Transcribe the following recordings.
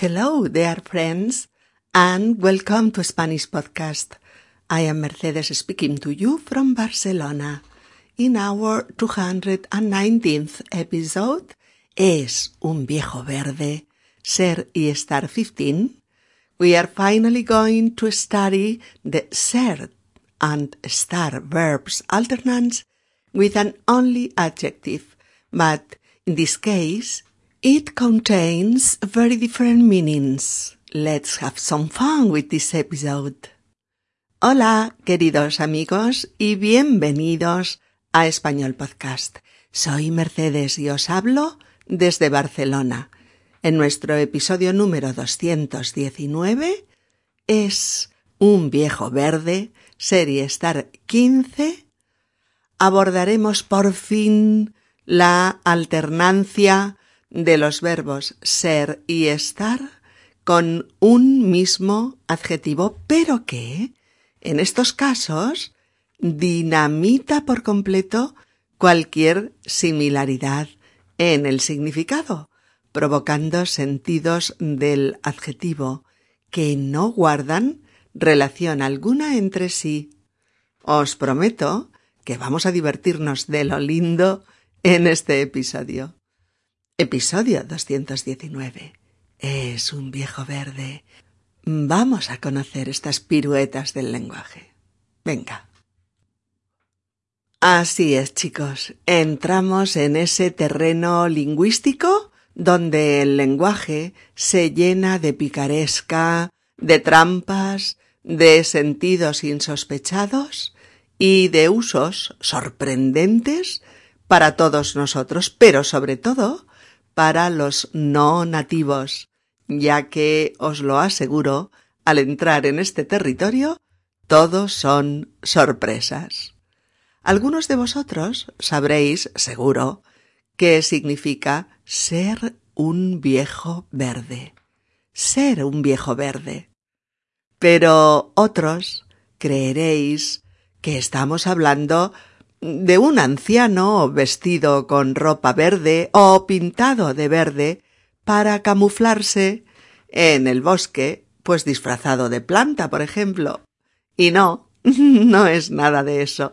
Hello, dear friends, and welcome to Spanish Podcast. I am Mercedes speaking to you from Barcelona. In our 219th episode, ¿Es un viejo verde ser y estar 15? We are finally going to study the ser and star verbs alternance with an only adjective, but in this case, it contains very different meanings. Let's have some fun with this episode. Hola, queridos amigos, y bienvenidos a Español Podcast. Soy Mercedes y os hablo desde Barcelona. En nuestro episodio número 219 es Un viejo verde, serie Star 15. Abordaremos por fin la alternancia de los verbos ser y estar con un mismo adjetivo, pero que, en estos casos, dinamita por completo cualquier similaridad en el significado, provocando sentidos del adjetivo que no guardan relación alguna entre sí. Os prometo que vamos a divertirnos de lo lindo en este episodio. Episodio 219. Es un viejo verde. Vamos a conocer estas piruetas del lenguaje. Venga. Así es, chicos. Entramos en ese terreno lingüístico donde el lenguaje se llena de picaresca, de trampas, de sentidos insospechados y de usos sorprendentes para todos nosotros, pero sobre todo para los no nativos, ya que os lo aseguro, al entrar en este territorio, todos son sorpresas. Algunos de vosotros sabréis, seguro, qué significa ser un viejo verde. Ser un viejo verde. Pero otros creeréis que estamos hablando de un anciano vestido con ropa verde o pintado de verde para camuflarse en el bosque, pues disfrazado de planta, por ejemplo. Y no, no es nada de eso.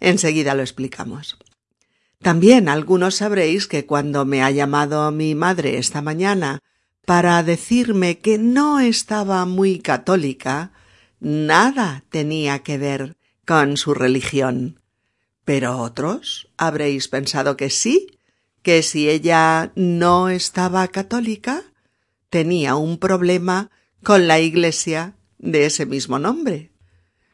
Enseguida lo explicamos. También algunos sabréis que cuando me ha llamado mi madre esta mañana para decirme que no estaba muy católica, nada tenía que ver con su religión. Pero otros habréis pensado que sí, que si ella no estaba católica, tenía un problema con la iglesia de ese mismo nombre.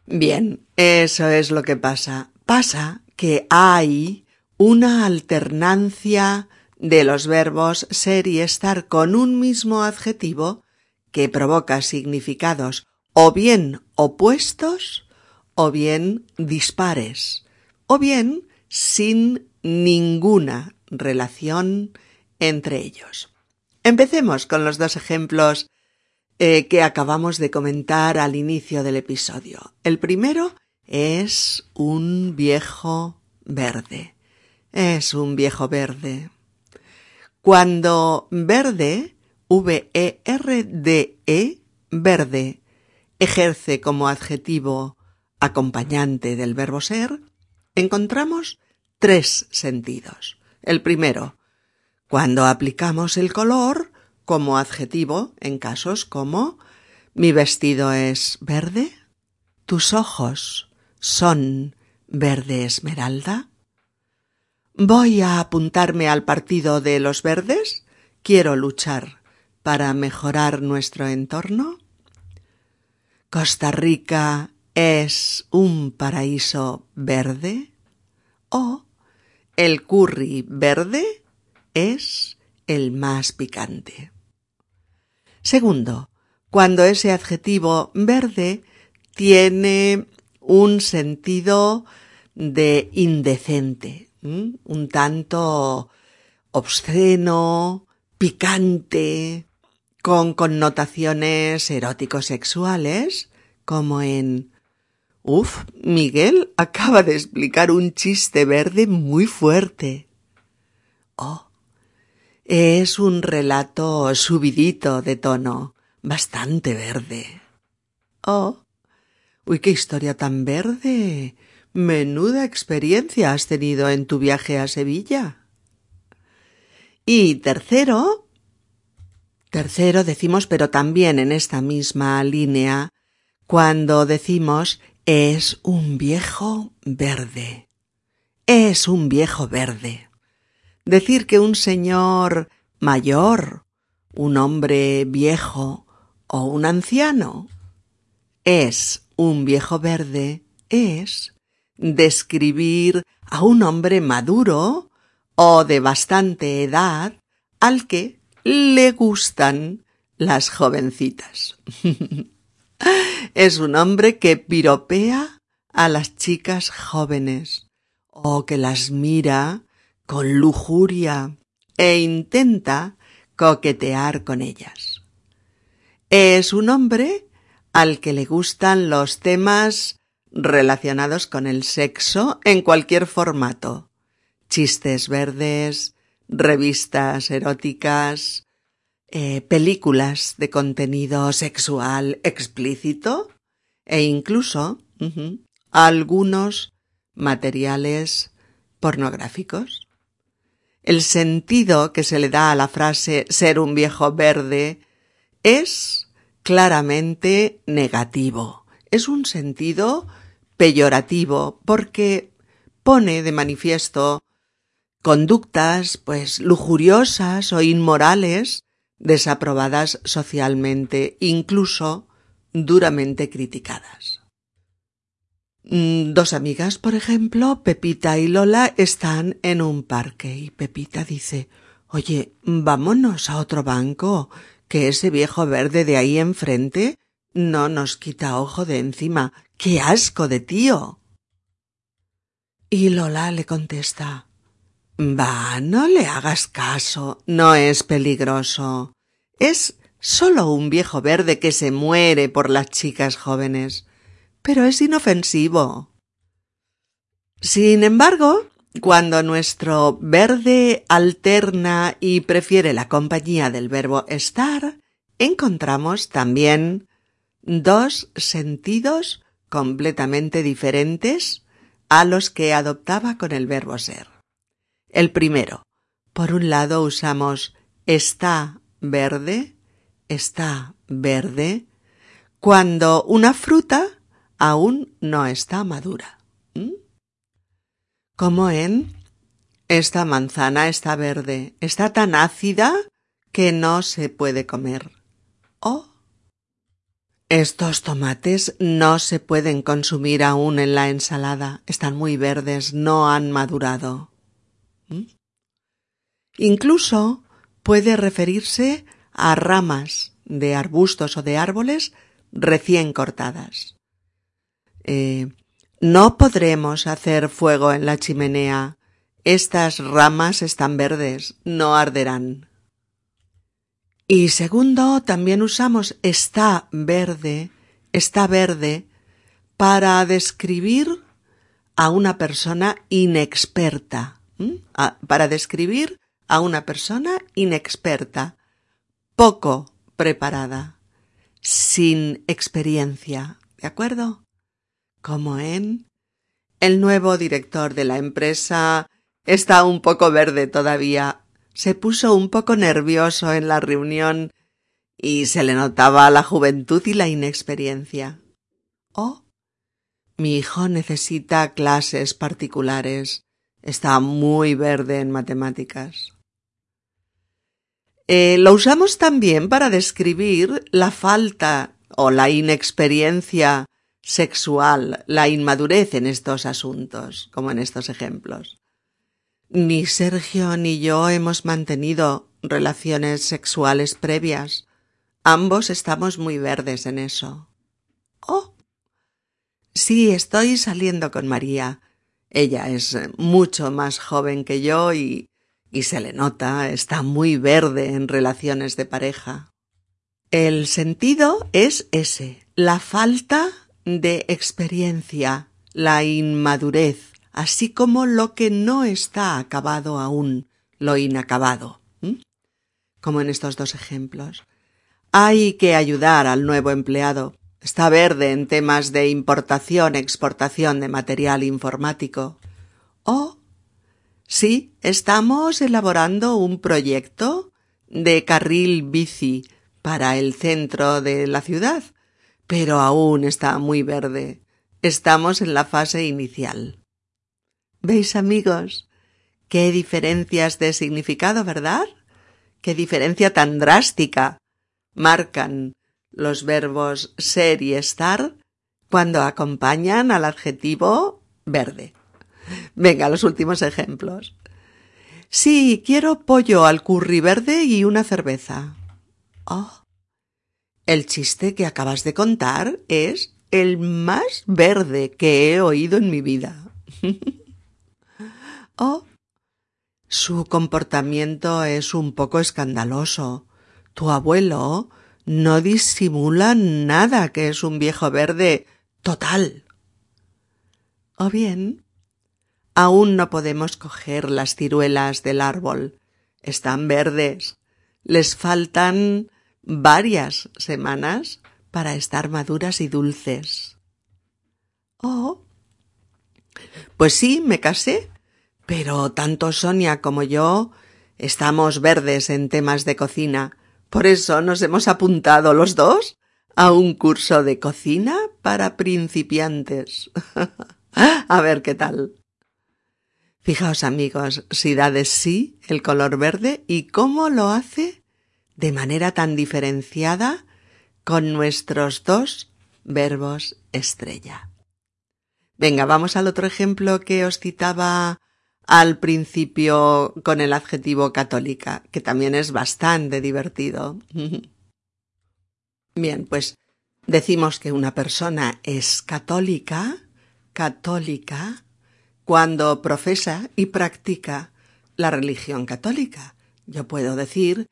Bien, eso es lo que pasa. Pasa que hay una alternancia de los verbos ser y estar con un mismo adjetivo que provoca significados o bien opuestos o bien dispares o bien sin ninguna relación entre ellos. Empecemos con los dos ejemplos eh, que acabamos de comentar al inicio del episodio. El primero es un viejo verde. Es un viejo verde. Cuando verde, V-E-R-D-E, -E, verde, ejerce como adjetivo acompañante del verbo ser, encontramos tres sentidos. El primero, cuando aplicamos el color como adjetivo en casos como mi vestido es verde, tus ojos son verde esmeralda. Voy a apuntarme al partido de los verdes. Quiero luchar para mejorar nuestro entorno. Costa Rica es un paraíso verde o el curry verde es el más picante. Segundo, cuando ese adjetivo verde tiene un sentido de indecente, un tanto obsceno, picante, con connotaciones erótico-sexuales, como en Uf, Miguel acaba de explicar un chiste verde muy fuerte. Oh, Es un relato subidito de tono, bastante verde. Oh. Uy, qué historia tan verde. Menuda experiencia has tenido en tu viaje a Sevilla. Y tercero, tercero decimos, pero también en esta misma línea, cuando decimos es un viejo verde. Es un viejo verde. Decir que un señor mayor, un hombre viejo o un anciano es un viejo verde es describir a un hombre maduro o de bastante edad al que le gustan las jovencitas. es un hombre que piropea a las chicas jóvenes o que las mira con lujuria e intenta coquetear con ellas. Es un hombre al que le gustan los temas relacionados con el sexo en cualquier formato. Chistes verdes, revistas eróticas, eh, películas de contenido sexual explícito e incluso algunos materiales pornográficos. El sentido que se le da a la frase ser un viejo verde es claramente negativo. Es un sentido peyorativo porque pone de manifiesto conductas pues lujuriosas o inmorales desaprobadas socialmente, incluso duramente criticadas. Mm, dos amigas, por ejemplo, Pepita y Lola, están en un parque y Pepita dice Oye, vámonos a otro banco, que ese viejo verde de ahí enfrente no nos quita ojo de encima. ¡Qué asco de tío! Y Lola le contesta Va, no le hagas caso, no es peligroso. Es solo un viejo verde que se muere por las chicas jóvenes, pero es inofensivo. Sin embargo, cuando nuestro verde alterna y prefiere la compañía del verbo estar, encontramos también dos sentidos completamente diferentes a los que adoptaba con el verbo ser. El primero, por un lado usamos está verde, está verde, cuando una fruta aún no está madura como en esta manzana está verde, está tan ácida que no se puede comer. O estos tomates no se pueden consumir aún en la ensalada, están muy verdes, no han madurado. Incluso puede referirse a ramas de arbustos o de árboles recién cortadas. Eh, no podremos hacer fuego en la chimenea. Estas ramas están verdes, no arderán. Y segundo, también usamos está verde, está verde, para describir a una persona inexperta, para describir a una persona inexperta, poco preparada, sin experiencia, ¿de acuerdo? como en el nuevo director de la empresa está un poco verde todavía. Se puso un poco nervioso en la reunión y se le notaba la juventud y la inexperiencia. Oh, mi hijo necesita clases particulares. Está muy verde en matemáticas. Eh, lo usamos también para describir la falta o la inexperiencia sexual, la inmadurez en estos asuntos, como en estos ejemplos. Ni Sergio ni yo hemos mantenido relaciones sexuales previas. Ambos estamos muy verdes en eso. Oh. Sí, estoy saliendo con María. Ella es mucho más joven que yo y, y se le nota, está muy verde en relaciones de pareja. El sentido es ese, la falta de experiencia, la inmadurez, así como lo que no está acabado aún, lo inacabado. como en estos dos ejemplos. Hay que ayudar al nuevo empleado. Está verde en temas de importación, exportación de material informático. O sí, estamos elaborando un proyecto de carril bici para el centro de la ciudad, pero aún está muy verde. Estamos en la fase inicial. ¿Veis, amigos? Qué diferencias de significado, ¿verdad? Qué diferencia tan drástica marcan los verbos ser y estar cuando acompañan al adjetivo verde. Venga, los últimos ejemplos. Sí, quiero pollo al curry verde y una cerveza. Oh. El chiste que acabas de contar es el más verde que he oído en mi vida. oh. Su comportamiento es un poco escandaloso. Tu abuelo no disimula nada que es un viejo verde total. O bien, Aún no podemos coger las ciruelas del árbol. Están verdes. Les faltan varias semanas para estar maduras y dulces. Oh. Pues sí, me casé, pero tanto Sonia como yo estamos verdes en temas de cocina. Por eso nos hemos apuntado los dos a un curso de cocina para principiantes. a ver qué tal. Fijaos amigos, si da de sí el color verde y cómo lo hace de manera tan diferenciada con nuestros dos verbos estrella. Venga, vamos al otro ejemplo que os citaba al principio con el adjetivo católica, que también es bastante divertido. Bien, pues decimos que una persona es católica, católica, cuando profesa y practica la religión católica. Yo puedo decir,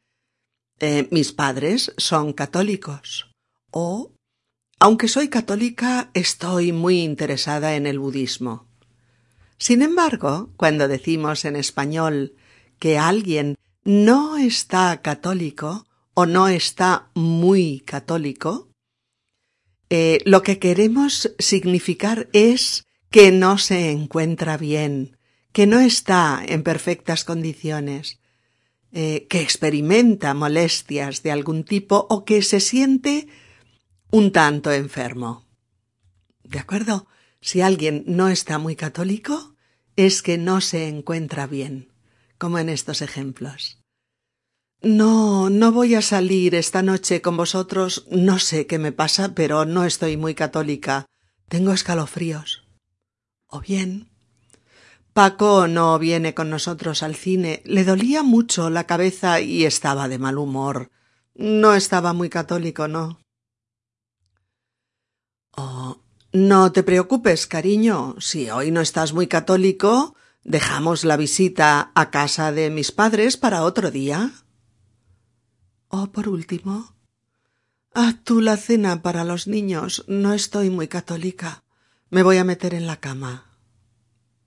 eh, mis padres son católicos o, aunque soy católica, estoy muy interesada en el budismo. Sin embargo, cuando decimos en español que alguien no está católico o no está muy católico, eh, lo que queremos significar es que no se encuentra bien, que no está en perfectas condiciones, eh, que experimenta molestias de algún tipo o que se siente un tanto enfermo. ¿De acuerdo? Si alguien no está muy católico, es que no se encuentra bien, como en estos ejemplos. No, no voy a salir esta noche con vosotros. No sé qué me pasa, pero no estoy muy católica. Tengo escalofríos. O bien, Paco no viene con nosotros al cine. Le dolía mucho la cabeza y estaba de mal humor. No estaba muy católico, ¿no? Oh, no te preocupes, cariño. Si hoy no estás muy católico, dejamos la visita a casa de mis padres para otro día. Oh, por último. Haz tú la cena para los niños. No estoy muy católica. Me voy a meter en la cama.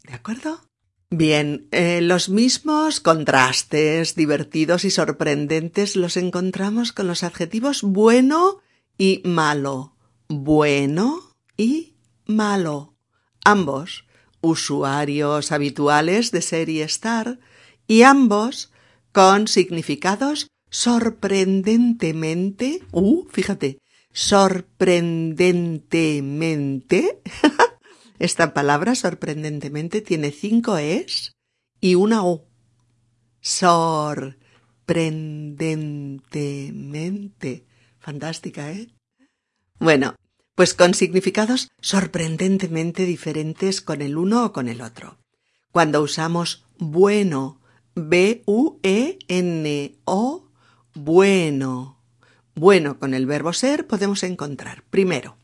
¿De acuerdo? Bien, eh, los mismos contrastes divertidos y sorprendentes los encontramos con los adjetivos bueno y malo. Bueno y malo. Ambos usuarios habituales de ser y estar y ambos con significados sorprendentemente, uh, fíjate, sorprendentemente. Esta palabra sorprendentemente tiene cinco es y una o. Sorprendentemente. Fantástica, ¿eh? Bueno, pues con significados sorprendentemente diferentes con el uno o con el otro. Cuando usamos bueno, B-U-E-N-O, bueno, bueno con el verbo ser podemos encontrar, primero,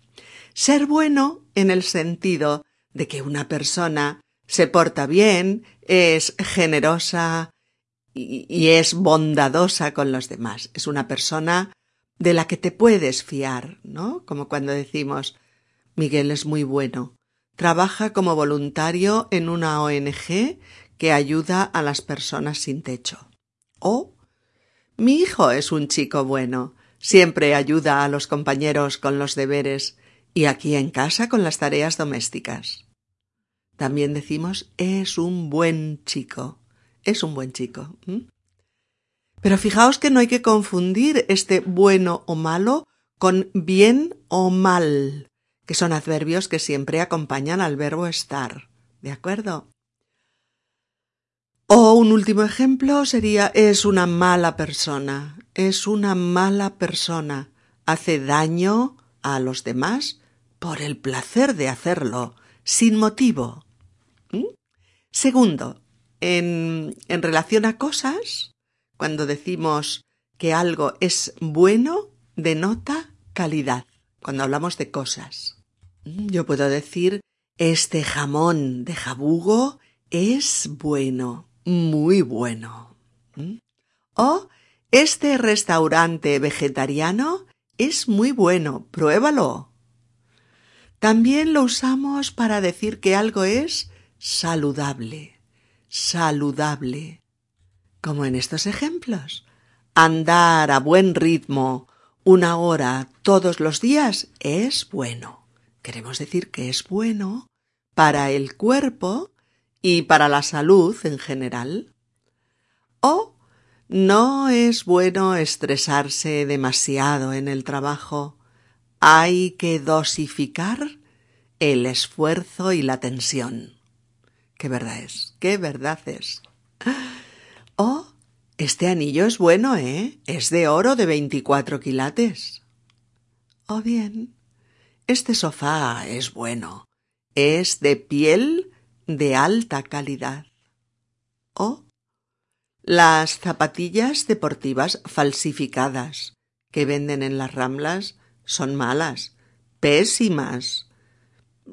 ser bueno en el sentido de que una persona se porta bien, es generosa y, es bondadosa con los demás. Es una persona de la que te puedes fiar, ¿no? Como cuando decimos Miguel es muy bueno. Trabaja como voluntario en una ONG que ayuda a las personas sin techo. O Mi hijo es un chico bueno. Siempre ayuda a los compañeros con los deberes y aquí en casa con las tareas domésticas. También decimos es un buen chico. Es un buen chico. Pero fijaos que no hay que confundir este bueno o malo con bien o mal, que son adverbios que siempre acompañan al verbo estar. ¿De acuerdo? O un último ejemplo sería es una mala persona, es una mala persona, hace daño a los demás por el placer de hacerlo, sin motivo. ¿Mm? Segundo, en, en relación a cosas, cuando decimos que algo es bueno, denota calidad, cuando hablamos de cosas. ¿Mm? Yo puedo decir, este jamón de jabugo es bueno muy bueno. ¿Mm? O este restaurante vegetariano es muy bueno, pruébalo. También lo usamos para decir que algo es saludable, saludable. Como en estos ejemplos. Andar a buen ritmo una hora todos los días es bueno. Queremos decir que es bueno para el cuerpo y para la salud en general. O no es bueno estresarse demasiado en el trabajo. Hay que dosificar el esfuerzo y la tensión. ¿Qué verdad es? ¿Qué verdad es? Oh, este anillo es bueno, ¿eh? Es de oro de veinticuatro quilates. O bien, este sofá es bueno. Es de piel de alta calidad. O las zapatillas deportivas falsificadas que venden en las ramblas son malas, pésimas,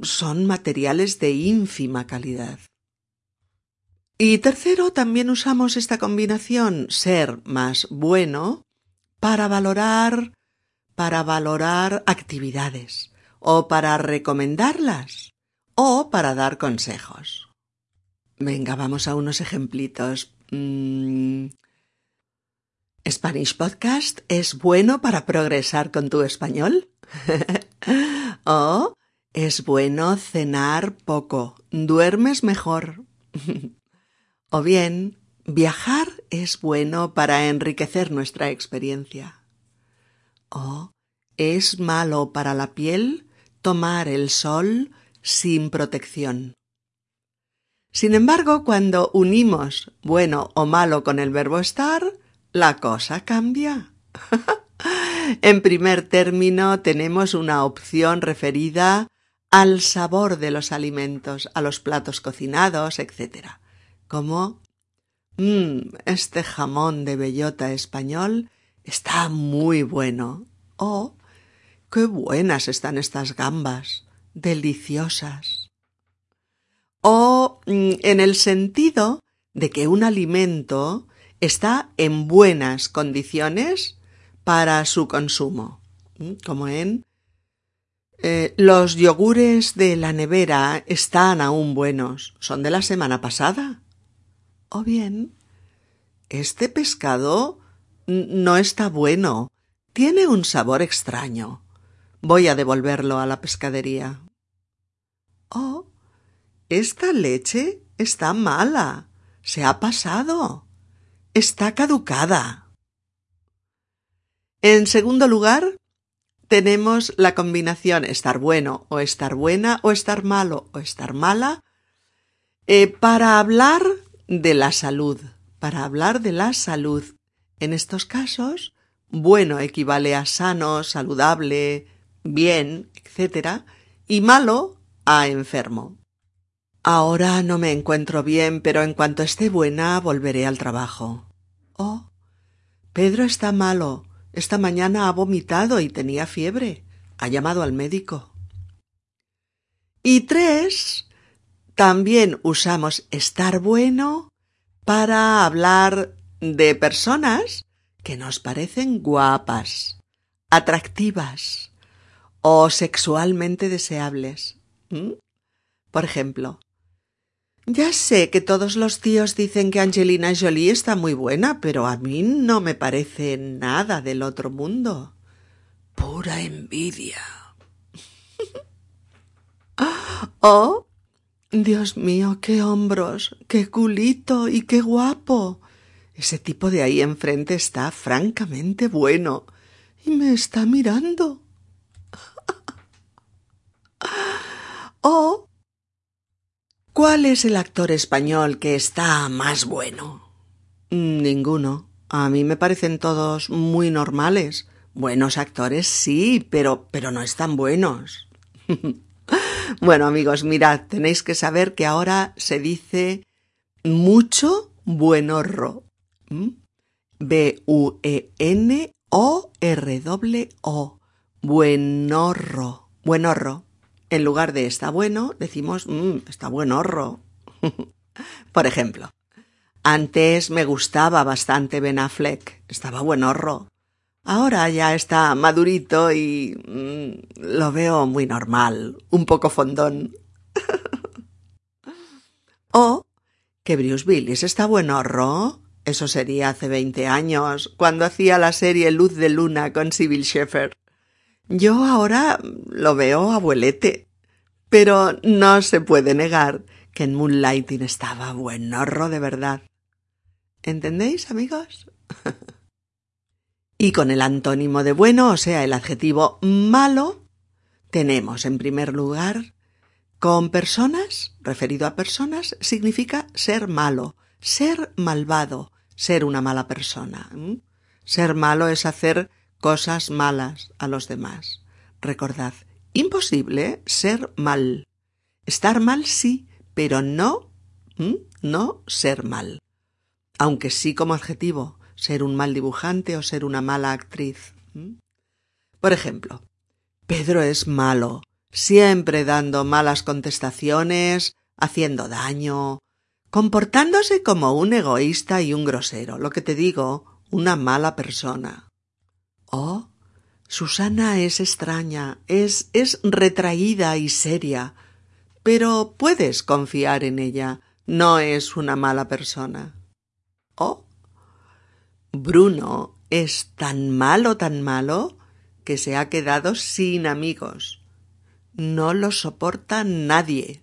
son materiales de ínfima calidad. Y tercero, también usamos esta combinación ser más bueno para valorar para valorar actividades o para recomendarlas o para dar consejos. Venga, vamos a unos ejemplitos. Mm. Spanish Podcast es bueno para progresar con tu español. o es bueno cenar poco, duermes mejor. o bien, viajar es bueno para enriquecer nuestra experiencia. O es malo para la piel tomar el sol sin protección. Sin embargo, cuando unimos bueno o malo con el verbo estar, la cosa cambia. en primer término tenemos una opción referida al sabor de los alimentos, a los platos cocinados, etc. Como mmm, este jamón de bellota español está muy bueno. O qué buenas están estas gambas deliciosas. O mm, en el sentido de que un alimento está en buenas condiciones para su consumo, como en eh, los yogures de la nevera están aún buenos, son de la semana pasada. O bien, este pescado no está bueno, tiene un sabor extraño. Voy a devolverlo a la pescadería. Oh, esta leche está mala. Se ha pasado. Está caducada. En segundo lugar, tenemos la combinación estar bueno o estar buena o estar malo o estar mala eh, para hablar de la salud, para hablar de la salud. En estos casos, bueno equivale a sano, saludable, bien, etc. y malo a enfermo. Ahora no me encuentro bien, pero en cuanto esté buena volveré al trabajo. Oh. Pedro está malo. Esta mañana ha vomitado y tenía fiebre. Ha llamado al médico. Y tres, también usamos estar bueno para hablar de personas que nos parecen guapas, atractivas o sexualmente deseables. ¿Mm? Por ejemplo, Ya sé que todos los tíos dicen que Angelina Jolie está muy buena, pero a mí no me parece nada del otro mundo. Pura envidia. oh, Dios mío, qué hombros, qué culito y qué guapo. Ese tipo de ahí enfrente está francamente bueno y me está mirando. oh, ¿Cuál es el actor español que está más bueno? Ninguno. A mí me parecen todos muy normales. Buenos actores sí, pero pero no están buenos. bueno, amigos, mirad, tenéis que saber que ahora se dice mucho buenorro. ¿Mm? B U E N O R W O. Buenorro. Buenorro. En lugar de está bueno, decimos mmm, está buenorro. Por ejemplo, antes me gustaba bastante Ben Affleck, estaba buenorro. Ahora ya está madurito y mmm, lo veo muy normal, un poco fondón. o que Bruce Willis está buenorro. Eso sería hace veinte años, cuando hacía la serie Luz de Luna con Sybil Shepherd. Yo ahora lo veo abuelete. Pero no se puede negar que en Moonlighting estaba buenorro de verdad. ¿Entendéis, amigos? y con el antónimo de bueno, o sea, el adjetivo malo, tenemos en primer lugar con personas, referido a personas, significa ser malo, ser malvado, ser una mala persona. Ser malo es hacer cosas malas a los demás. Recordad, imposible ser mal. Estar mal sí, pero no, no ser mal. Aunque sí como adjetivo, ser un mal dibujante o ser una mala actriz. Por ejemplo, Pedro es malo, siempre dando malas contestaciones, haciendo daño, comportándose como un egoísta y un grosero, lo que te digo, una mala persona. Oh, Susana es extraña, es, es retraída y seria, pero puedes confiar en ella, no es una mala persona. Oh, Bruno es tan malo, tan malo, que se ha quedado sin amigos. No lo soporta nadie.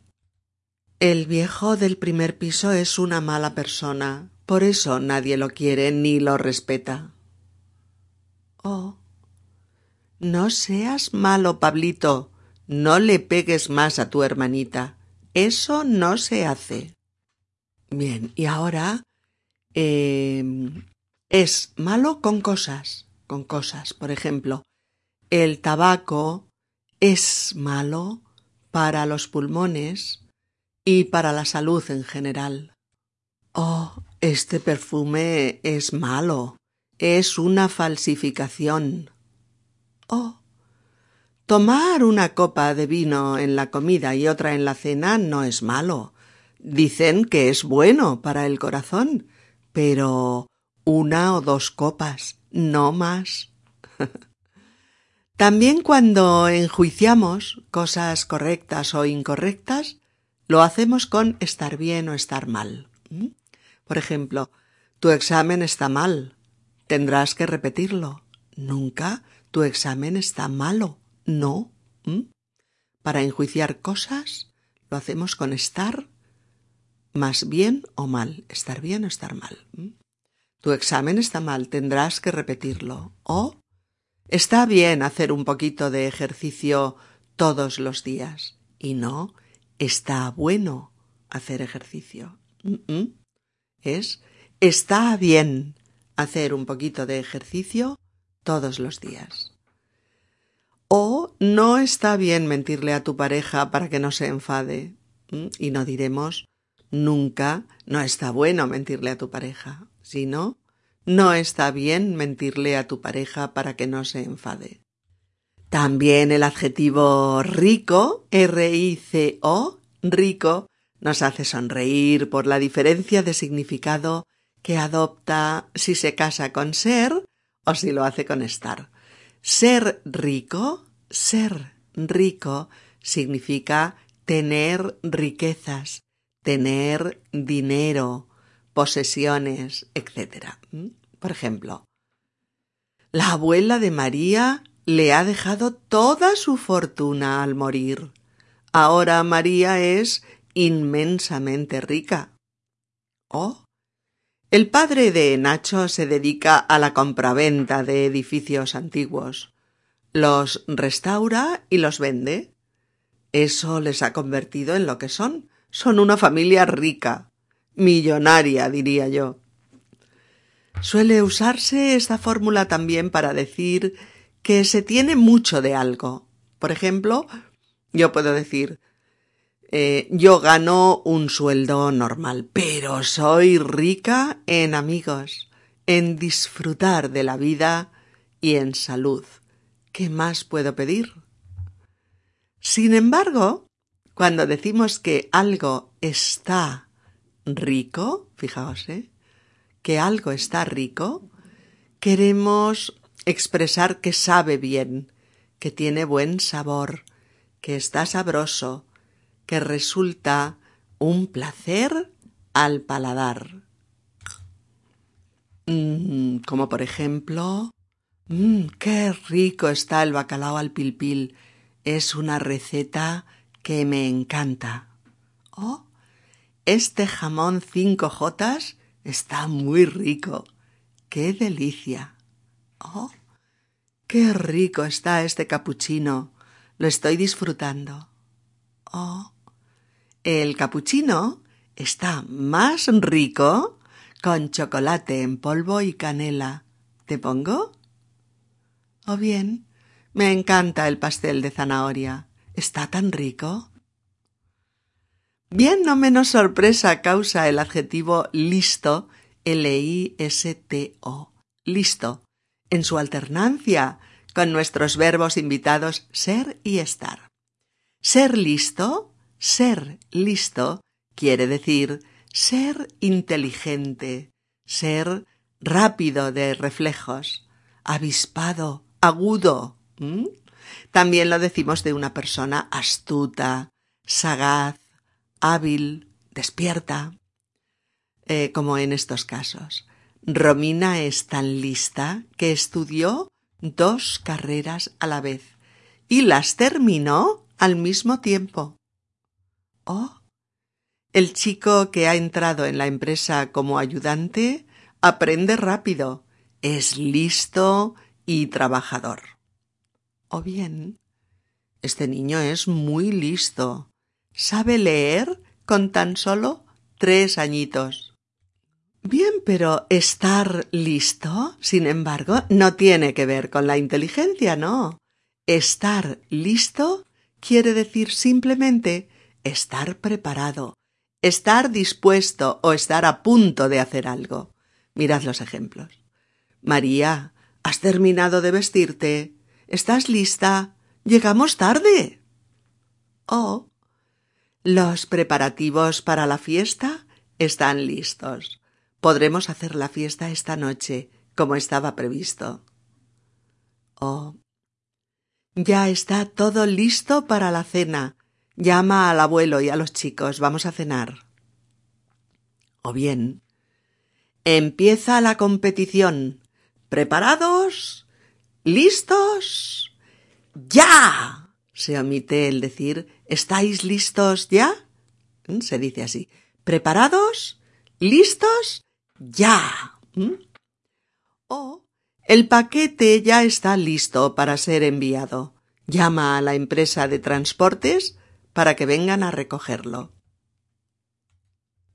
El viejo del primer piso es una mala persona, por eso nadie lo quiere ni lo respeta. Oh, no seas malo, Pablito. No le pegues más a tu hermanita. Eso no se hace. Bien, y ahora eh, es malo con cosas, con cosas. Por ejemplo, el tabaco es malo para los pulmones y para la salud en general. Oh, este perfume es malo. Es una falsificación. Oh. Tomar una copa de vino en la comida y otra en la cena no es malo. Dicen que es bueno para el corazón, pero una o dos copas, no más. También cuando enjuiciamos cosas correctas o incorrectas, lo hacemos con estar bien o estar mal. ¿Mm? Por ejemplo, tu examen está mal. Tendrás que repetirlo. Nunca tu examen está malo. No. Para enjuiciar cosas lo hacemos con estar más bien o mal. Estar bien o estar mal. Tu examen está mal, tendrás que repetirlo. O está bien hacer un poquito de ejercicio todos los días. Y no, está bueno hacer ejercicio. Es está bien hacer un poquito de ejercicio todos los días. O no está bien mentirle a tu pareja para que no se enfade. Y no diremos nunca no está bueno mentirle a tu pareja, sino no está bien mentirle a tu pareja para que no se enfade. También el adjetivo rico, R-I-C-O, rico, nos hace sonreír por la diferencia de significado que adopta si se casa con ser o si lo hace con estar. Ser rico, ser rico significa tener riquezas, tener dinero, posesiones, etc. Por ejemplo, la abuela de María le ha dejado toda su fortuna al morir. Ahora María es inmensamente rica. Oh, el padre de Nacho se dedica a la compraventa de edificios antiguos. Los restaura y los vende. Eso les ha convertido en lo que son. Son una familia rica, millonaria, diría yo. Suele usarse esta fórmula también para decir que se tiene mucho de algo. Por ejemplo, yo puedo decir eh, yo gano un sueldo normal, pero soy rica en amigos, en disfrutar de la vida y en salud. ¿Qué más puedo pedir? Sin embargo, cuando decimos que algo está rico, fijaos, ¿eh? que algo está rico, queremos expresar que sabe bien, que tiene buen sabor, que está sabroso, que resulta un placer al paladar. Mm, como por ejemplo, mmm, qué rico está el bacalao al pilpil. Es una receta que me encanta. Oh, este jamón cinco jotas está muy rico. ¡Qué delicia! ¡Oh! ¡Qué rico está este capuchino! Lo estoy disfrutando. ¡Oh! El capuchino está más rico con chocolate en polvo y canela. ¿Te pongo? O bien, me encanta el pastel de zanahoria. Está tan rico. Bien no menos sorpresa causa el adjetivo listo, L-I-S-T-O, listo, en su alternancia con nuestros verbos invitados ser y estar. Ser listo ser listo quiere decir ser inteligente, ser rápido de reflejos, avispado, agudo. También lo decimos de una persona astuta, sagaz, hábil, despierta. Eh, como en estos casos. Romina es tan lista que estudió dos carreras a la vez y las terminó al mismo tiempo. El chico que ha entrado en la empresa como ayudante aprende rápido, es listo y trabajador. O bien, este niño es muy listo, sabe leer con tan solo tres añitos. Bien, pero estar listo, sin embargo, no tiene que ver con la inteligencia, no. Estar listo quiere decir simplemente estar preparado, estar dispuesto o estar a punto de hacer algo. Mirad los ejemplos. María, ¿has terminado de vestirte? ¿Estás lista? Llegamos tarde. Oh. Los preparativos para la fiesta están listos. Podremos hacer la fiesta esta noche, como estaba previsto. Oh. Ya está todo listo para la cena. Llama al abuelo y a los chicos, vamos a cenar. O bien, empieza la competición. ¿Preparados? ¿Listos? ¡Ya! Se omite el decir ¿estáis listos ya? ¿Mm? Se dice así. ¿Preparados? ¿Listos? ¡Ya! ¿Mm? O el paquete ya está listo para ser enviado. Llama a la empresa de transportes para que vengan a recogerlo.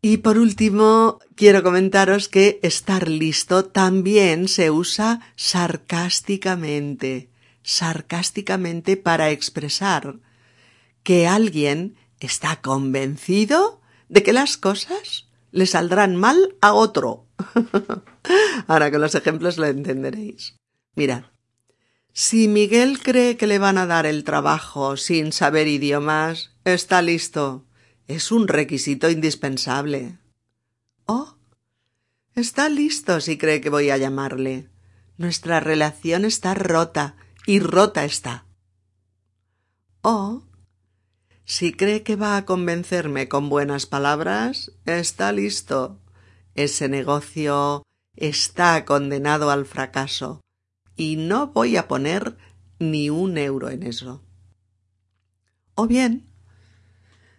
Y por último, quiero comentaros que estar listo también se usa sarcásticamente, sarcásticamente para expresar que alguien está convencido de que las cosas le saldrán mal a otro. Ahora con los ejemplos lo entenderéis. Mirad, si Miguel cree que le van a dar el trabajo sin saber idiomas, está listo. Es un requisito indispensable. Oh. Está listo si cree que voy a llamarle. Nuestra relación está rota y rota está. Oh. Si cree que va a convencerme con buenas palabras, está listo. Ese negocio está condenado al fracaso y no voy a poner ni un euro en eso. O bien,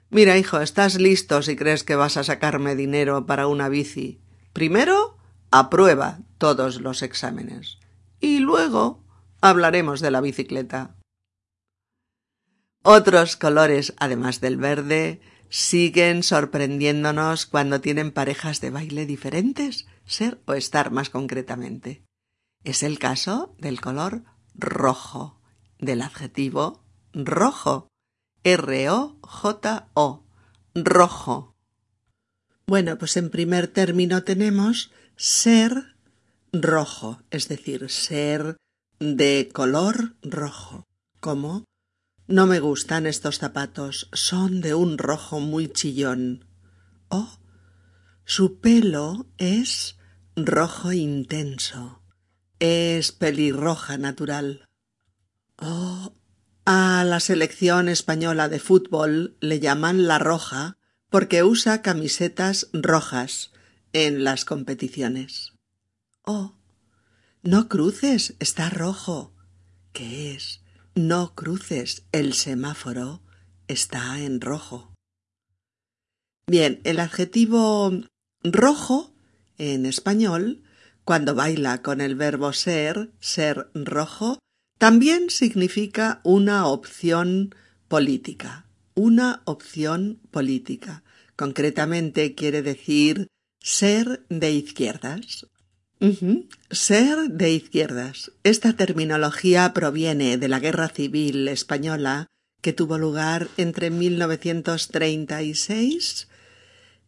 mira, hijo, estás listo si crees que vas a sacarme dinero para una bici. Primero, aprueba todos los exámenes y luego hablaremos de la bicicleta. Otros colores, además del verde, siguen sorprendiéndonos cuando tienen parejas de baile diferentes, ser o estar más concretamente. Es el caso del color rojo, del adjetivo rojo, R-O-J-O, rojo. Bueno, pues en primer término tenemos ser rojo, es decir, ser de color rojo, como no me gustan estos zapatos, son de un rojo muy chillón. Oh, su pelo es rojo intenso. Es pelirroja natural. Oh, a la selección española de fútbol le llaman la roja porque usa camisetas rojas en las competiciones. Oh, no cruces, está rojo. ¿Qué es? No cruces, el semáforo está en rojo. Bien, el adjetivo rojo en español, cuando baila con el verbo ser, ser rojo, también significa una opción política, una opción política. Concretamente quiere decir ser de izquierdas ser de izquierdas. Esta terminología proviene de la Guerra Civil Española que tuvo lugar entre 1936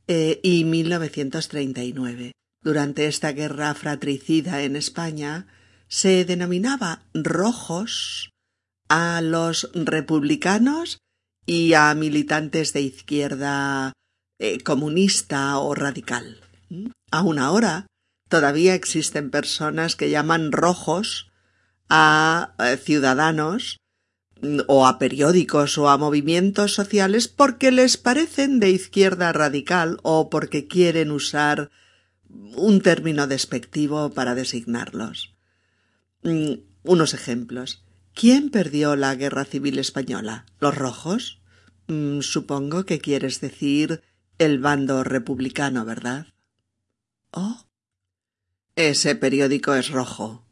eh, y 1939. Durante esta guerra fratricida en España se denominaba rojos a los republicanos y a militantes de izquierda eh, comunista o radical. Aún ahora todavía existen personas que llaman rojos a eh, ciudadanos mm, o a periódicos o a movimientos sociales porque les parecen de izquierda radical o porque quieren usar un término despectivo para designarlos. Mm, unos ejemplos. ¿Quién perdió la guerra civil española? ¿Los rojos? Mm, supongo que quieres decir el bando republicano, ¿verdad? Oh, ese periódico es rojo.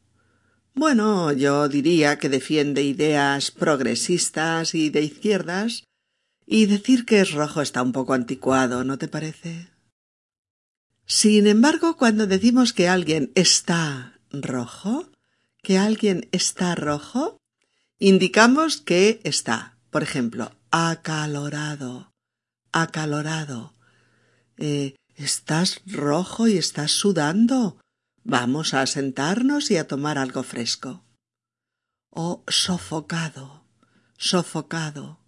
Bueno, yo diría que defiende ideas progresistas y de izquierdas, y decir que es rojo está un poco anticuado, ¿no te parece? Sin embargo, cuando decimos que alguien está rojo, que alguien está rojo, indicamos que está, por ejemplo, acalorado, acalorado. Eh, ¿Estás rojo y estás sudando? Vamos a sentarnos y a tomar algo fresco. Oh, sofocado, sofocado.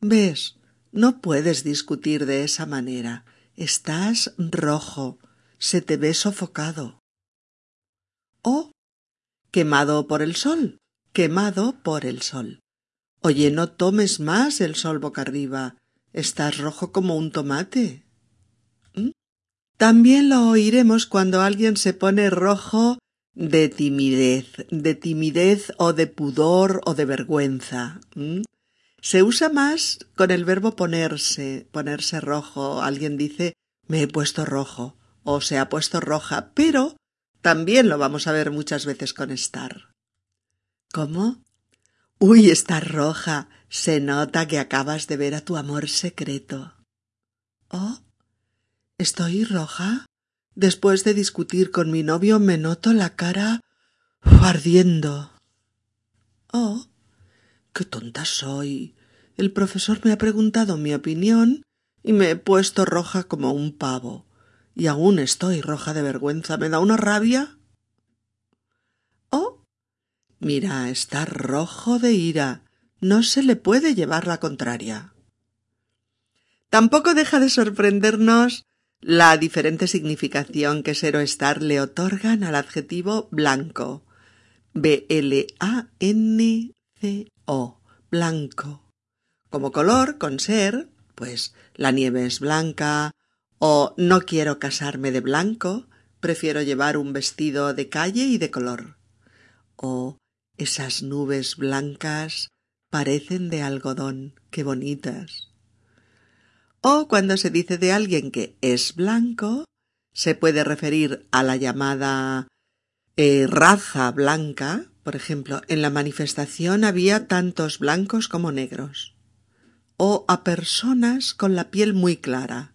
Ves, no puedes discutir de esa manera. Estás rojo, se te ve sofocado. Oh, quemado por el sol, quemado por el sol. Oye, no tomes más el sol boca arriba. Estás rojo como un tomate. También lo oiremos cuando alguien se pone rojo de timidez, de timidez o de pudor o de vergüenza. Se usa más con el verbo ponerse, ponerse rojo. Alguien dice me he puesto rojo o se ha puesto roja, pero también lo vamos a ver muchas veces con estar. ¿Cómo? Uy, está roja. Se nota que acabas de ver a tu amor secreto. Oh, ¿Estoy roja? Después de discutir con mi novio me noto la cara ardiendo. Oh, qué tonta soy. El profesor me ha preguntado mi opinión y me he puesto roja como un pavo. Y aún estoy roja de vergüenza. ¿Me da una rabia? Oh. Mira, está rojo de ira. No se le puede llevar la contraria. Tampoco deja de sorprendernos la diferente significación que ser o estar le otorgan al adjetivo blanco. B-L-A-N-C-O, blanco. Como color, con ser, pues la nieve es blanca, o no quiero casarme de blanco, prefiero llevar un vestido de calle y de color. O esas nubes blancas parecen de algodón, qué bonitas. O cuando se dice de alguien que es blanco, se puede referir a la llamada eh, raza blanca. Por ejemplo, en la manifestación había tantos blancos como negros. O a personas con la piel muy clara.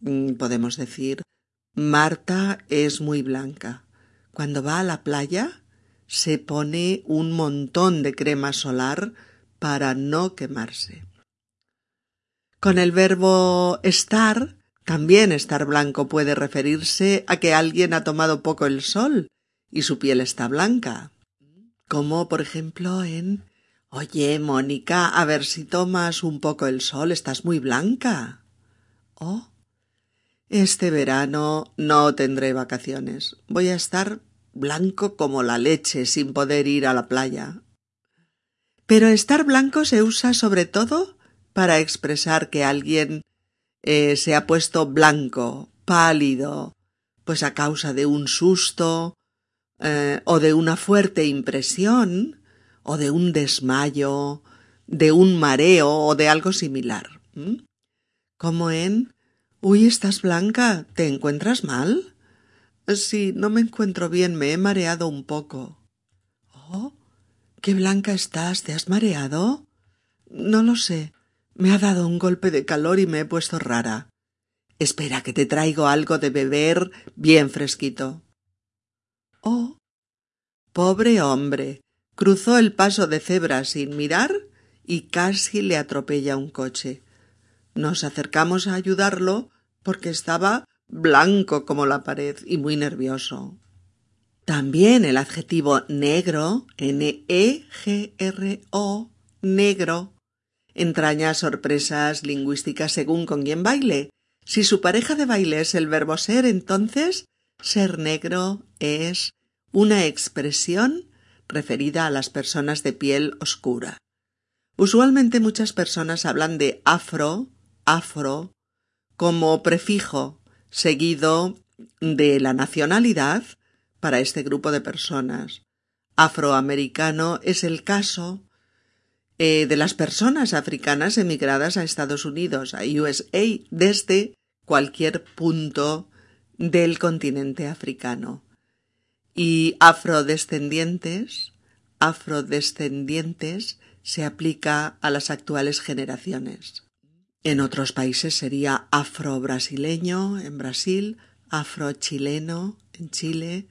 Mm, podemos decir, Marta es muy blanca. Cuando va a la playa, se pone un montón de crema solar para no quemarse. Con el verbo estar, también estar blanco puede referirse a que alguien ha tomado poco el sol y su piel está blanca. Como por ejemplo en Oye, Mónica, a ver si tomas un poco el sol, estás muy blanca. Oh, este verano no tendré vacaciones. Voy a estar blanco como la leche sin poder ir a la playa. Pero estar blanco se usa sobre todo para expresar que alguien eh, se ha puesto blanco, pálido, pues a causa de un susto, eh, o de una fuerte impresión, o de un desmayo, de un mareo o de algo similar. Como en Uy, estás blanca. ¿Te encuentras mal? Sí, no me encuentro bien. Me he mareado un poco. Oh. Qué blanca estás. ¿Te has mareado? No lo sé. Me ha dado un golpe de calor y me he puesto rara. Espera que te traigo algo de beber bien fresquito. Oh. Pobre hombre. Cruzó el paso de cebra sin mirar y casi le atropella un coche. Nos acercamos a ayudarlo porque estaba blanco como la pared y muy nervioso. También el adjetivo negro, N-E-G-R-O, negro, entraña sorpresas lingüísticas según con quién baile. Si su pareja de baile es el verbo ser, entonces ser negro es una expresión referida a las personas de piel oscura. Usualmente muchas personas hablan de afro, afro, como prefijo seguido de la nacionalidad para este grupo de personas. Afroamericano es el caso eh, de las personas africanas emigradas a Estados Unidos, a USA, desde cualquier punto del continente africano. Y afrodescendientes, afrodescendientes se aplica a las actuales generaciones. En otros países sería afro-brasileño en Brasil, afro-chileno en Chile,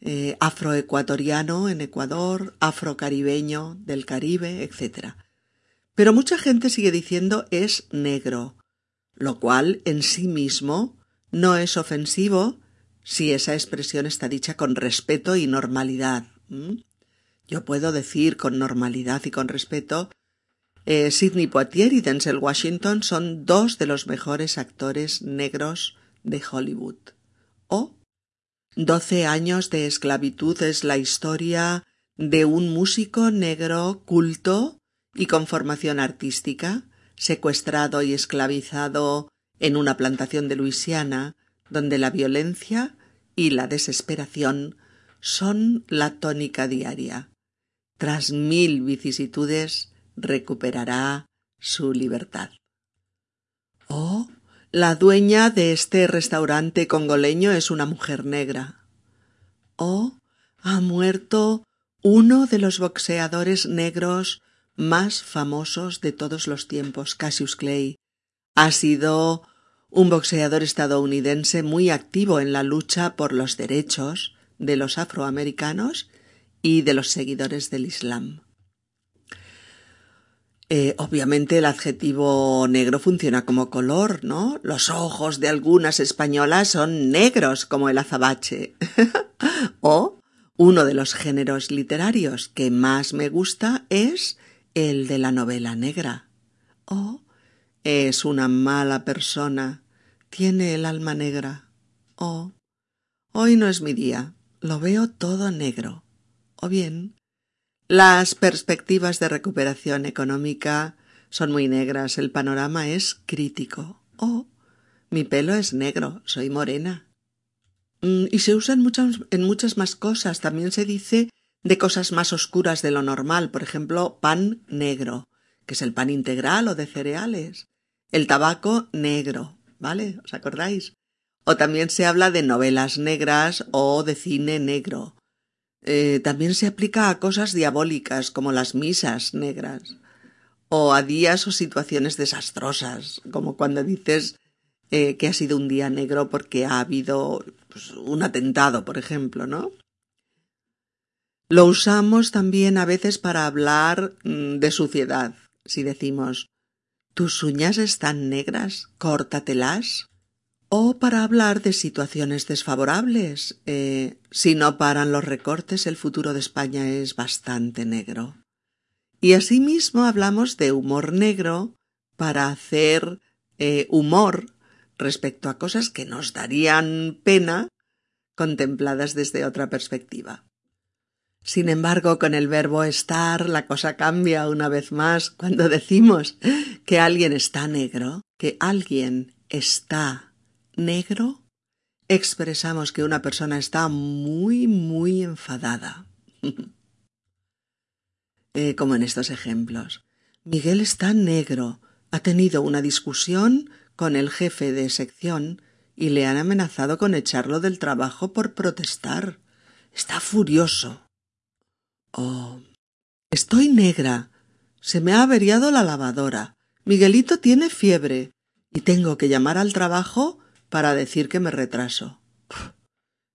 eh, afroecuatoriano en Ecuador, afrocaribeño del Caribe, etc. Pero mucha gente sigue diciendo es negro, lo cual en sí mismo no es ofensivo si esa expresión está dicha con respeto y normalidad. Yo puedo decir con normalidad y con respeto eh, Sidney Poitier y Denzel Washington son dos de los mejores actores negros de Hollywood. O Doce años de esclavitud es la historia de un músico negro culto y con formación artística, secuestrado y esclavizado en una plantación de Luisiana, donde la violencia y la desesperación son la tónica diaria. Tras mil vicisitudes, recuperará su libertad. Oh, la dueña de este restaurante congoleño es una mujer negra. Oh, ha muerto uno de los boxeadores negros más famosos de todos los tiempos, Cassius Clay. Ha sido un boxeador estadounidense muy activo en la lucha por los derechos de los afroamericanos y de los seguidores del Islam. Eh, obviamente el adjetivo negro funciona como color, ¿no? Los ojos de algunas españolas son negros como el azabache. o uno de los géneros literarios que más me gusta es el de la novela negra. O es una mala persona, tiene el alma negra. O hoy no es mi día, lo veo todo negro. O bien las perspectivas de recuperación económica son muy negras, el panorama es crítico. O mi pelo es negro, soy morena. Mm, y se usa en muchas, en muchas más cosas. También se dice de cosas más oscuras de lo normal, por ejemplo, pan negro, que es el pan integral o de cereales. El tabaco negro, ¿vale? ¿Os acordáis? O también se habla de novelas negras o de cine negro. Eh, también se aplica a cosas diabólicas como las misas negras o a días o situaciones desastrosas, como cuando dices eh, que ha sido un día negro porque ha habido pues, un atentado, por ejemplo, ¿no? Lo usamos también a veces para hablar mm, de suciedad. Si decimos tus uñas están negras, córtatelas. O para hablar de situaciones desfavorables. Eh, si no paran los recortes, el futuro de España es bastante negro. Y asimismo hablamos de humor negro para hacer eh, humor respecto a cosas que nos darían pena contempladas desde otra perspectiva. Sin embargo, con el verbo estar la cosa cambia una vez más cuando decimos que alguien está negro, que alguien está negro, expresamos que una persona está muy, muy enfadada. Eh, como en estos ejemplos. Miguel está negro, ha tenido una discusión con el jefe de sección y le han amenazado con echarlo del trabajo por protestar. Está furioso. Oh. Estoy negra. Se me ha averiado la lavadora. Miguelito tiene fiebre. Y tengo que llamar al trabajo para decir que me retraso.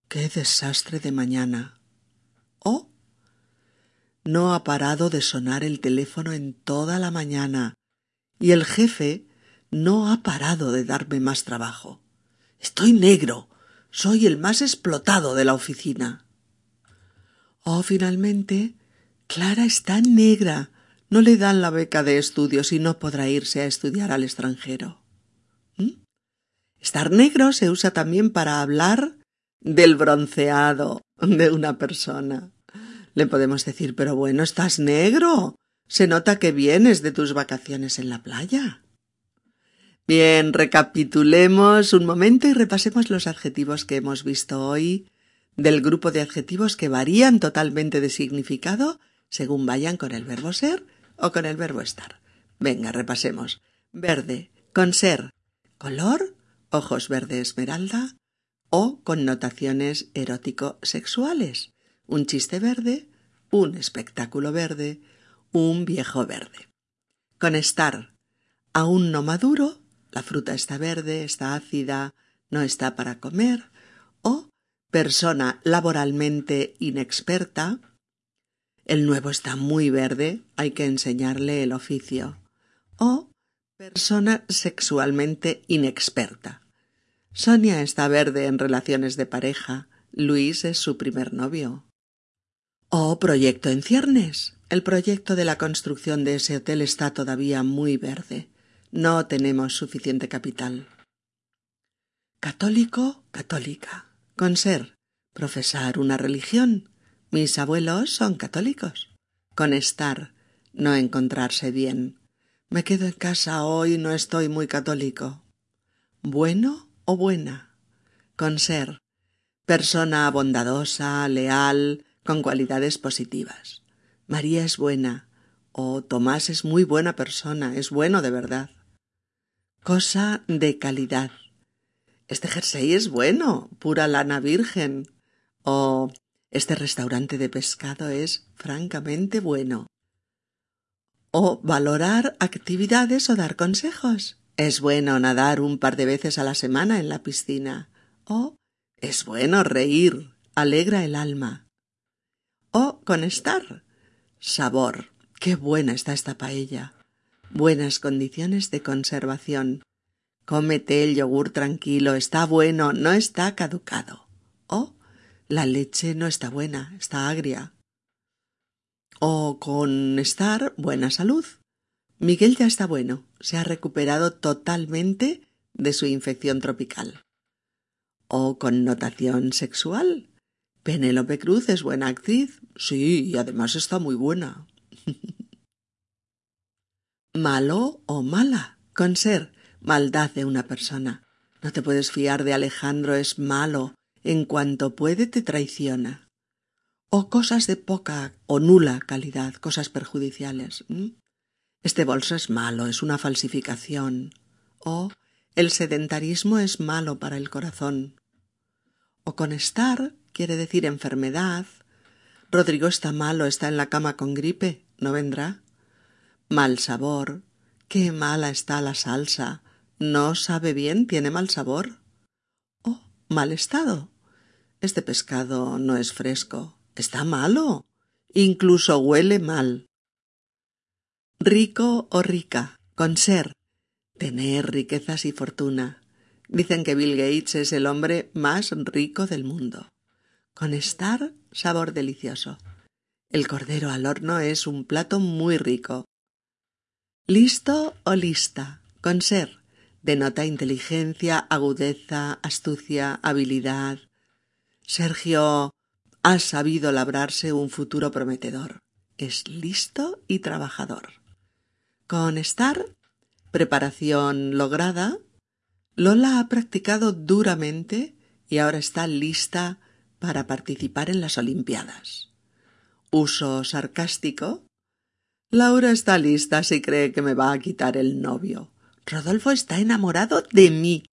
¡Qué desastre de mañana! Oh. No ha parado de sonar el teléfono en toda la mañana. Y el jefe no ha parado de darme más trabajo. Estoy negro. Soy el más explotado de la oficina. Oh, finalmente, Clara está negra. No le dan la beca de estudios y no podrá irse a estudiar al extranjero. ¿Mm? Estar negro se usa también para hablar del bronceado de una persona. Le podemos decir, pero bueno, estás negro. Se nota que vienes de tus vacaciones en la playa. Bien, recapitulemos un momento y repasemos los adjetivos que hemos visto hoy del grupo de adjetivos que varían totalmente de significado según vayan con el verbo ser o con el verbo estar. Venga, repasemos. Verde, con ser, color, ojos verde esmeralda o connotaciones erótico-sexuales. Un chiste verde, un espectáculo verde, un viejo verde. Con estar, aún no maduro, la fruta está verde, está ácida, no está para comer, o persona laboralmente inexperta, el nuevo está muy verde, hay que enseñarle el oficio. O persona sexualmente inexperta. Sonia está verde en relaciones de pareja, Luis es su primer novio. O proyecto en ciernes. El proyecto de la construcción de ese hotel está todavía muy verde. No tenemos suficiente capital. Católico, católica con ser profesar una religión. Mis abuelos son católicos. Con estar, no encontrarse bien. Me quedo en casa hoy, no estoy muy católico. Bueno o buena. Con ser persona bondadosa, leal, con cualidades positivas. María es buena o Tomás es muy buena persona, es bueno de verdad. Cosa de calidad este jersey es bueno, pura lana virgen. O este restaurante de pescado es francamente bueno. O valorar actividades o dar consejos. Es bueno nadar un par de veces a la semana en la piscina. O es bueno reír, alegra el alma. O con estar. Sabor. Qué buena está esta paella. Buenas condiciones de conservación. Cómete el yogur tranquilo, está bueno, no está caducado. O la leche no está buena, está agria. O con estar buena salud. Miguel ya está bueno, se ha recuperado totalmente de su infección tropical. O con notación sexual. Penélope Cruz es buena actriz. Sí, y además está muy buena. malo o mala, con ser maldad de una persona. No te puedes fiar de Alejandro, es malo, en cuanto puede te traiciona. O cosas de poca o nula calidad, cosas perjudiciales. Este bolso es malo, es una falsificación. O el sedentarismo es malo para el corazón. O con estar quiere decir enfermedad. Rodrigo está malo, está en la cama con gripe, no vendrá. Mal sabor. Qué mala está la salsa. No sabe bien, tiene mal sabor. Oh, mal estado. Este pescado no es fresco. Está malo. Incluso huele mal. Rico o rica, con ser, tener riquezas y fortuna. Dicen que Bill Gates es el hombre más rico del mundo. Con estar, sabor delicioso. El cordero al horno es un plato muy rico. Listo o lista, con ser, denota inteligencia, agudeza, astucia, habilidad. Sergio ha sabido labrarse un futuro prometedor. Es listo y trabajador. Con estar, preparación lograda, Lola ha practicado duramente y ahora está lista para participar en las Olimpiadas. Uso sarcástico. Laura está lista si cree que me va a quitar el novio. Rodolfo está enamorado de mí.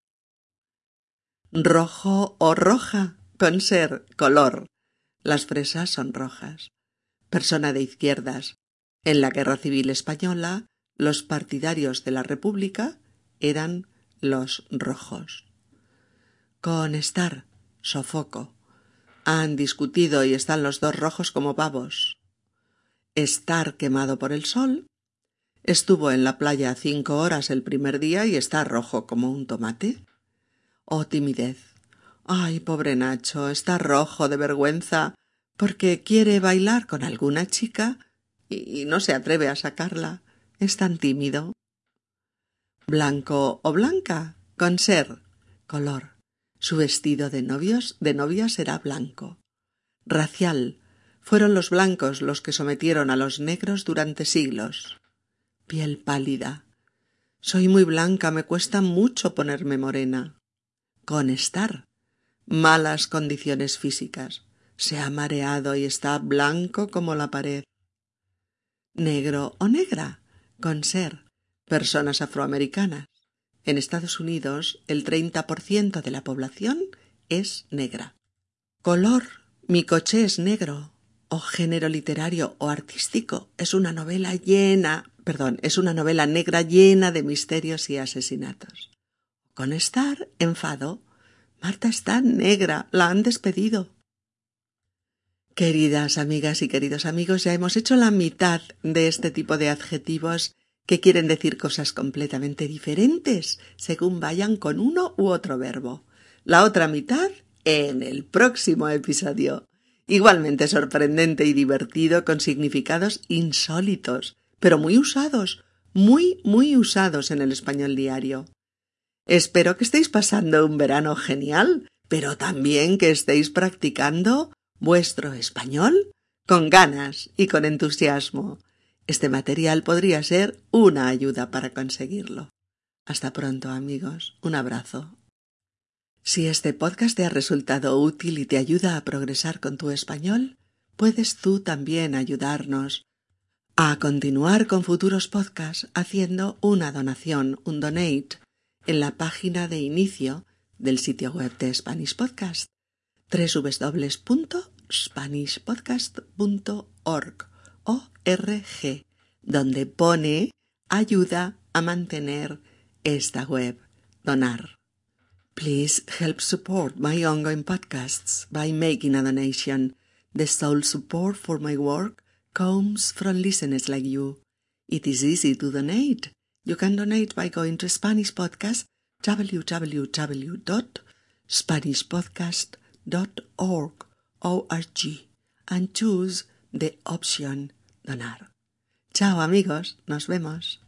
Rojo o roja, con ser color. Las fresas son rojas. Persona de izquierdas. En la Guerra Civil Española, los partidarios de la República eran los rojos. Con estar, sofoco. Han discutido y están los dos rojos como pavos. Estar quemado por el sol Estuvo en la playa cinco horas el primer día y está rojo como un tomate. Oh, timidez. Ay, pobre Nacho, está rojo de vergüenza porque quiere bailar con alguna chica y no se atreve a sacarla. Es tan tímido. Blanco o blanca, con ser, color. Su vestido de novios de novia será blanco. Racial. Fueron los blancos los que sometieron a los negros durante siglos piel pálida. Soy muy blanca, me cuesta mucho ponerme morena. Con estar. Malas condiciones físicas. Se ha mareado y está blanco como la pared. Negro o negra. Con ser. Personas afroamericanas. En Estados Unidos el treinta por ciento de la población es negra. Color. Mi coche es negro. O género literario o artístico. Es una novela llena perdón, es una novela negra llena de misterios y asesinatos. Con estar, enfado. Marta está negra, la han despedido. Queridas amigas y queridos amigos, ya hemos hecho la mitad de este tipo de adjetivos que quieren decir cosas completamente diferentes según vayan con uno u otro verbo. La otra mitad en el próximo episodio. Igualmente sorprendente y divertido con significados insólitos pero muy usados, muy, muy usados en el español diario. Espero que estéis pasando un verano genial, pero también que estéis practicando vuestro español con ganas y con entusiasmo. Este material podría ser una ayuda para conseguirlo. Hasta pronto, amigos. Un abrazo. Si este podcast te ha resultado útil y te ayuda a progresar con tu español, puedes tú también ayudarnos a continuar con futuros podcasts haciendo una donación, un donate, en la página de inicio del sitio web de Spanish Podcast, www.spanishpodcast.org, o-r-g, donde pone ayuda a mantener esta web, donar. Please help support my ongoing podcasts by making a donation. The sole support for my work comes from listeners like you. It is easy to donate. You can donate by going to Spanish Podcast, www.spanishpodcast.org, O-R-G, and choose the option Donar. Chao amigos, nos vemos.